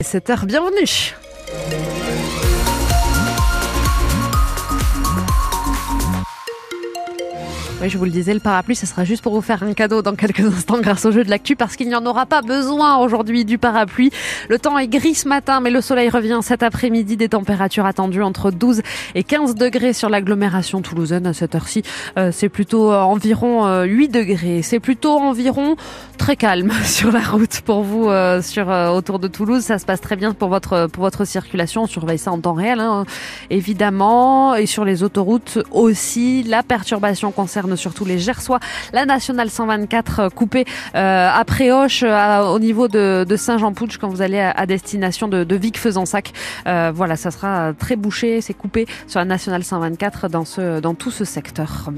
7h, bienvenue Oui, je vous le disais, le parapluie, ce sera juste pour vous faire un cadeau dans quelques instants grâce au jeu de l'actu parce qu'il n'y en aura pas besoin aujourd'hui du parapluie. Le temps est gris ce matin, mais le soleil revient cet après-midi. Des températures attendues entre 12 et 15 degrés sur l'agglomération toulousaine à cette heure-ci. Euh, c'est plutôt euh, environ 8 euh, degrés. C'est plutôt environ très calme sur la route pour vous sur autour de Toulouse. Ça se passe très bien pour votre pour votre circulation. On surveille ça en temps réel, hein, évidemment, et sur les autoroutes aussi. La perturbation concerne surtout les Gersois. La nationale 124 euh, coupée euh, après Hoche euh, au niveau de, Saint-Jean-Pouche quand vous allez à, destination de, de Vic-Fezensac. voilà, ça sera très bouché, c'est coupé sur la nationale 124 dans ce dans tout ce secteur.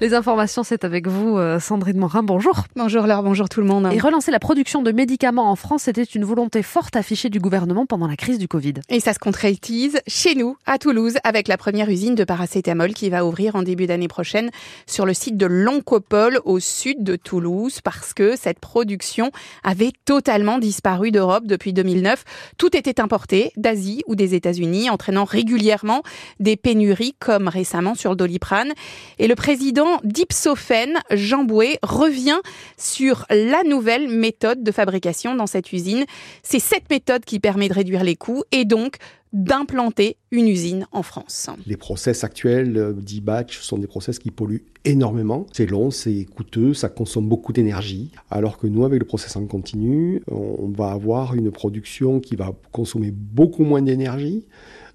Les informations, c'est avec vous, euh, Sandrine Morin. Bonjour. Bonjour Laure, bonjour tout le monde. Et relancer la production de médicaments en France, c'était une volonté forte affichée du gouvernement pendant la crise du Covid. Et ça se concrétise chez nous, à Toulouse, avec la première usine de paracétamol qui va ouvrir en début d'année prochaine sur le site de Loncopole au sud de Toulouse parce que cette production avait totalement disparu d'Europe depuis 2009. Tout était importé d'Asie ou des États-Unis, entraînant régulièrement des pénuries comme récemment sur le Doliprane. Et le président d'Ipsophène, Jean Bouet, revient sur la nouvelle méthode de fabrication dans cette usine. C'est cette méthode qui permet de réduire les coûts et donc d'implanter une usine en France. Les process actuels euh, d'e-batch sont des process qui polluent énormément. C'est long, c'est coûteux, ça consomme beaucoup d'énergie. Alors que nous, avec le process en continu, on va avoir une production qui va consommer beaucoup moins d'énergie.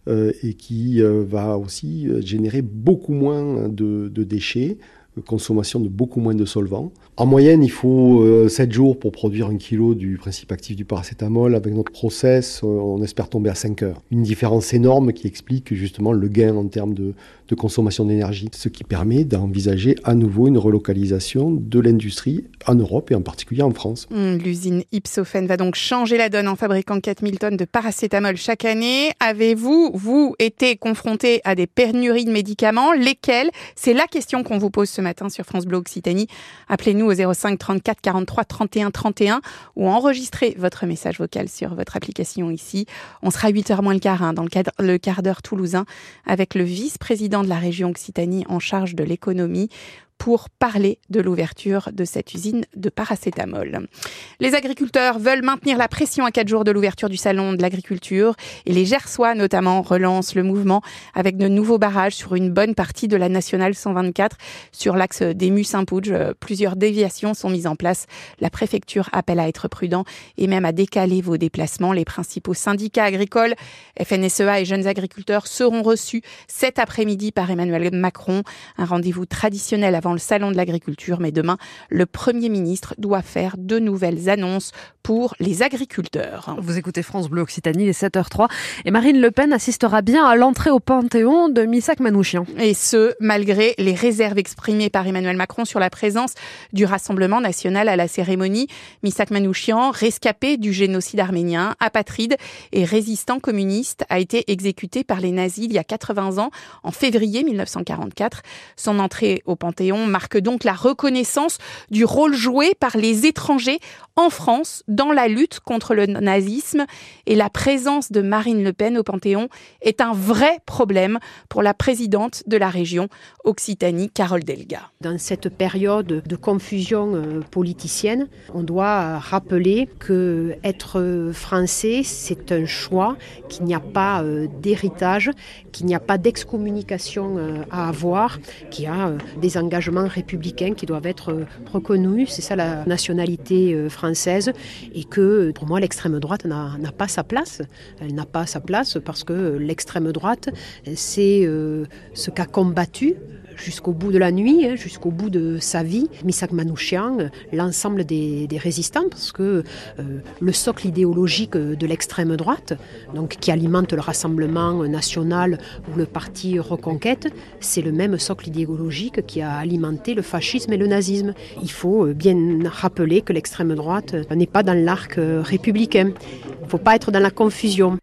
Euh, et qui euh, va aussi euh, générer beaucoup moins de, de déchets, consommation de beaucoup moins de solvants. En moyenne, il faut 7 jours pour produire un kilo du principe actif du paracétamol. Avec notre process, on espère tomber à 5 heures. Une différence énorme qui explique justement le gain en termes de, de consommation d'énergie, ce qui permet d'envisager à nouveau une relocalisation de l'industrie en Europe et en particulier en France. Hum, l'usine Ipsophène va donc changer la donne en fabriquant 4000 tonnes de paracétamol chaque année. Avez-vous, vous, été confronté à des pénuries de médicaments? Lesquels C'est la question qu'on vous pose ce matin sur France Bleu Occitanie. Appelez-nous au 05 34 43 31 31 ou enregistrez votre message vocal sur votre application ici. On sera 8h moins le quart hein, dans le, cadre, le quart d'heure toulousain avec le vice-président de la région Occitanie en charge de l'économie pour parler de l'ouverture de cette usine de paracétamol. Les agriculteurs veulent maintenir la pression à quatre jours de l'ouverture du salon de l'agriculture et les Gersois notamment relancent le mouvement avec de nouveaux barrages sur une bonne partie de la nationale 124 sur l'axe des saint pouge Plusieurs déviations sont mises en place. La préfecture appelle à être prudent et même à décaler vos déplacements. Les principaux syndicats agricoles, FNSEA et jeunes agriculteurs seront reçus cet après-midi par Emmanuel Macron. Un rendez-vous traditionnel avant le salon de l'agriculture, mais demain, le Premier ministre doit faire de nouvelles annonces pour les agriculteurs. Vous écoutez France Bleu Occitanie, les 7h03, et Marine Le Pen assistera bien à l'entrée au Panthéon de Missak Manouchian. Et ce, malgré les réserves exprimées par Emmanuel Macron sur la présence du Rassemblement national à la cérémonie. Missak Manouchian, rescapé du génocide arménien, apatride et résistant communiste, a été exécuté par les nazis il y a 80 ans, en février 1944. Son entrée au Panthéon marque donc la reconnaissance du rôle joué par les étrangers en France dans la lutte contre le nazisme et la présence de Marine Le Pen au Panthéon est un vrai problème pour la présidente de la région Occitanie, Carole Delga. Dans cette période de confusion euh, politicienne, on doit rappeler que être français, c'est un choix, qu'il n'y a pas euh, d'héritage, qu'il n'y a pas d'excommunication euh, à avoir, qu'il y a des engagements républicains qui doivent être euh, reconnus. C'est ça la nationalité euh, française. Et que pour moi, l'extrême droite n'a pas sa place. Elle n'a pas sa place parce que l'extrême droite, c'est euh, ce qu'a combattu jusqu'au bout de la nuit, hein, jusqu'au bout de sa vie, Misak Manouchian, l'ensemble des, résistants, parce que euh, le socle idéologique de l'extrême droite, donc qui alimente le Rassemblement national ou le parti Reconquête, c'est le même socle idéologique qui a alimenté le fascisme et le nazisme. Il faut euh, bien rappeler que l'extrême droite n'est pas dans l'arc euh, républicain. Il ne faut pas être dans la confusion.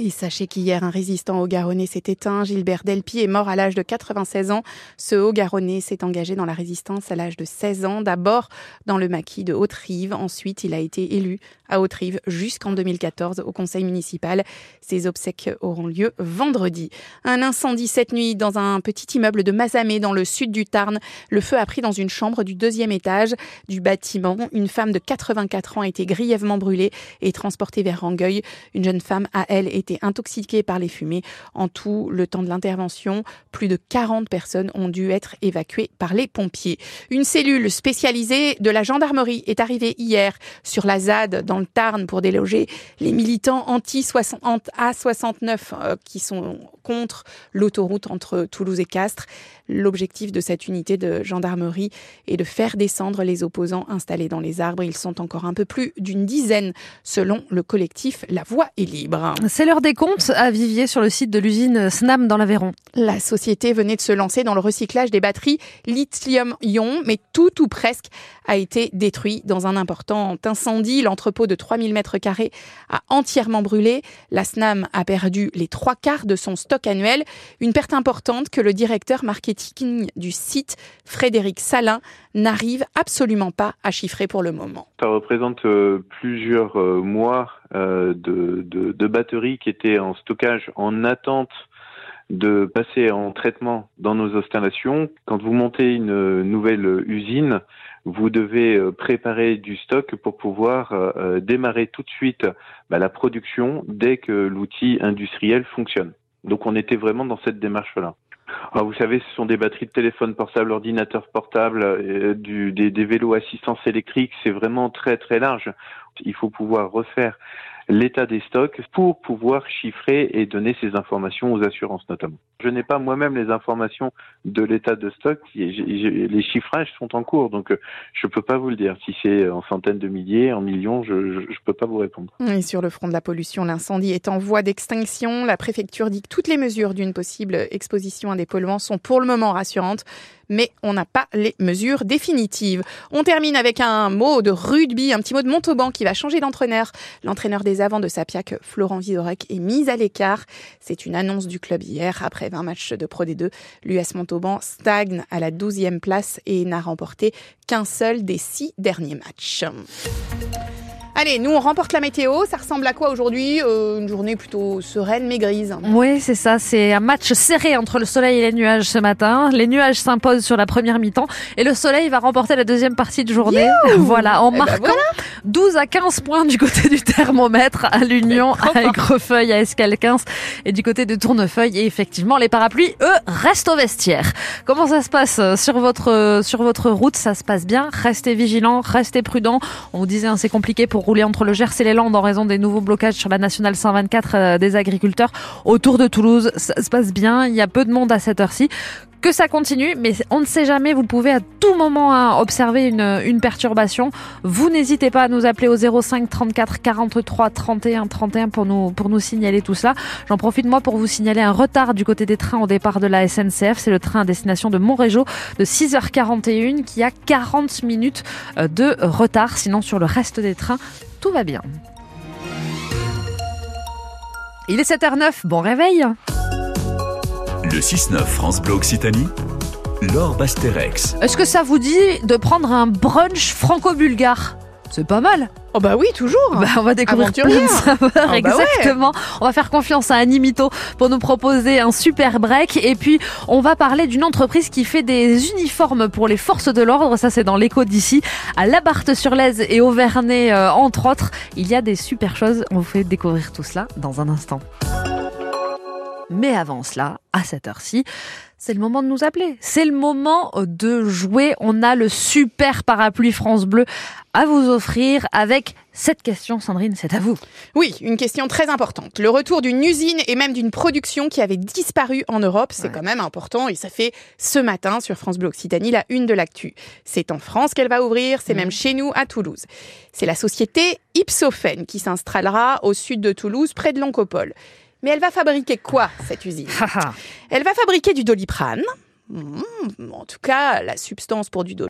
Et sachez qu'hier, un résistant haut-garonnais s'est éteint. Gilbert Delpy est mort à l'âge de 96 ans. Ce haut-garonnais s'est engagé dans la résistance à l'âge de 16 ans. D'abord dans le maquis de Haute-Rive. Ensuite, il a été élu à Haute-Rive jusqu'en 2014 au conseil municipal. Ses obsèques auront lieu vendredi. Un incendie cette nuit dans un petit immeuble de Mazamé dans le sud du Tarn. Le feu a pris dans une chambre du deuxième étage du bâtiment. Une femme de 84 ans a été grièvement brûlée et transportée vers Rangueil. Une jeune femme à elle est été intoxiqués par les fumées. En tout, le temps de l'intervention, plus de 40 personnes ont dû être évacuées par les pompiers. Une cellule spécialisée de la gendarmerie est arrivée hier sur la ZAD dans le Tarn pour déloger les militants anti-A69 euh, qui sont contre l'autoroute entre Toulouse et Castres. L'objectif de cette unité de gendarmerie est de faire descendre les opposants installés dans les arbres. Ils sont encore un peu plus d'une dizaine selon le collectif La Voix est libre. C'est l'heure des comptes à Vivier sur le site de l'usine Snam dans l'Aveyron. La société venait de se lancer dans le recyclage des batteries lithium-ion, mais tout ou presque a été détruit dans un important incendie. L'entrepôt de 3000 mètres carrés a entièrement brûlé. La SNAM a perdu les trois quarts de son stock annuel, une perte importante que le directeur marketing du site, Frédéric Salin, n'arrive absolument pas à chiffrer pour le moment. Ça représente euh, plusieurs euh, mois euh, de, de, batteries qui étaient en stockage en attente de passer en traitement dans nos installations. Quand vous montez une nouvelle usine, vous devez préparer du stock pour pouvoir démarrer tout de suite bah, la production dès que l'outil industriel fonctionne. Donc on était vraiment dans cette démarche-là. Ah, vous savez, ce sont des batteries de téléphone portable, ordinateur portable, euh, des, des vélos assistance électrique. C'est vraiment très très large. Il faut pouvoir refaire l'état des stocks pour pouvoir chiffrer et donner ces informations aux assurances notamment. Je n'ai pas moi-même les informations de l'état de stock. Les chiffrages sont en cours, donc euh, je ne peux pas vous le dire. Si c'est en centaines de milliers, en millions, je ne peux pas vous répondre. Et sur le front de la pollution, l'incendie est en voie d'extinction. La préfecture dit que toutes les mesures d'une possible exposition à des polluants sont pour le moment rassurantes mais on n'a pas les mesures définitives. On termine avec un mot de rugby, un petit mot de Montauban qui va changer d'entraîneur. L'entraîneur des avants de Sapiac, Florent Vidorek, est mis à l'écart. C'est une annonce du club hier. Après 20 matchs de Pro D2, l'US Montauban stagne à la 12e place et n'a remporté qu'un seul des six derniers matchs. Allez, nous on remporte la météo. Ça ressemble à quoi aujourd'hui? Euh, Une journée plutôt sereine mais grise. Oui, c'est ça. C'est un match serré entre le soleil et les nuages ce matin. Les nuages s'imposent sur la première mi-temps et le soleil va remporter la deuxième partie de journée. voilà, en eh ben marquant 12 à 15 points du côté du thermomètre à l'Union, à Aigrefeuille, à Escalquins et du côté de Tournefeuille. Et effectivement, les parapluies, eux, restent au vestiaire. Comment ça se passe euh, sur votre euh, sur votre route? Ça se passe bien? Restez vigilants, restez prudents. On vous disait, hein, c'est compliqué pour rouler entre le Gers et les Landes en raison des nouveaux blocages sur la nationale 124 euh, des agriculteurs autour de Toulouse. Ça se passe bien, il y a peu de monde à cette heure-ci que ça continue, mais on ne sait jamais. Vous pouvez à tout moment hein, observer une, perturbation. Vous n'hésitez pas à nous appeler au 05 34 43 31 31 pour nous pour nous signaler tout cela. J'en profite moi pour vous signaler un retard du côté des trains au départ de la SNCF. C'est le train à destination de Montrégeau de 6h41 qui a 40 minutes euh, de retard. Sinon sur le reste des trains, tout va bien. Il est 7h09, bon réveil le 6-9 France Bleu Occitanie, Laure Basterex. Est-ce que ça vous dit de prendre un brunch franco-bulgare? C'est pas mal. Oh bah oui, toujours. Bah, on va découvrir plein de saveurs, oh bah exactement. On va faire confiance à Animito pour nous proposer un super break. Et puis, on va parler d'une entreprise qui fait des uniformes pour les forces de l'ordre. Ça, c'est dans l'écho d'ici, à Labarthe-sur-Lèze et Auvernay, euh, entre autres. Il y a des super choses. On vous fait découvrir tout cela dans un instant. Mais avant cela, à cette heure-ci, c'est le moment de nous appeler. C'est le moment de jouer. On a le super parapluie France Bleu à vous offrir avec cette question, Sandrine, c'est à vous. Oui, une question très importante. Le retour d'une usine et même d'une production qui avait disparu en Europe, c'est quand même important et ça fait ce matin sur France Bleu Occitanie la une de l'actu. C'est en France qu'elle va ouvrir, c'est même mmh. chez nous à Toulouse. C'est la société Ipsophène qui s'installera au sud de Toulouse, près de l'Oncopole. Mais elle va fabriquer quoi, cette usine? Elle va fabriquer du doliprane. Hmm, en tout cas, la substance pour du doliprane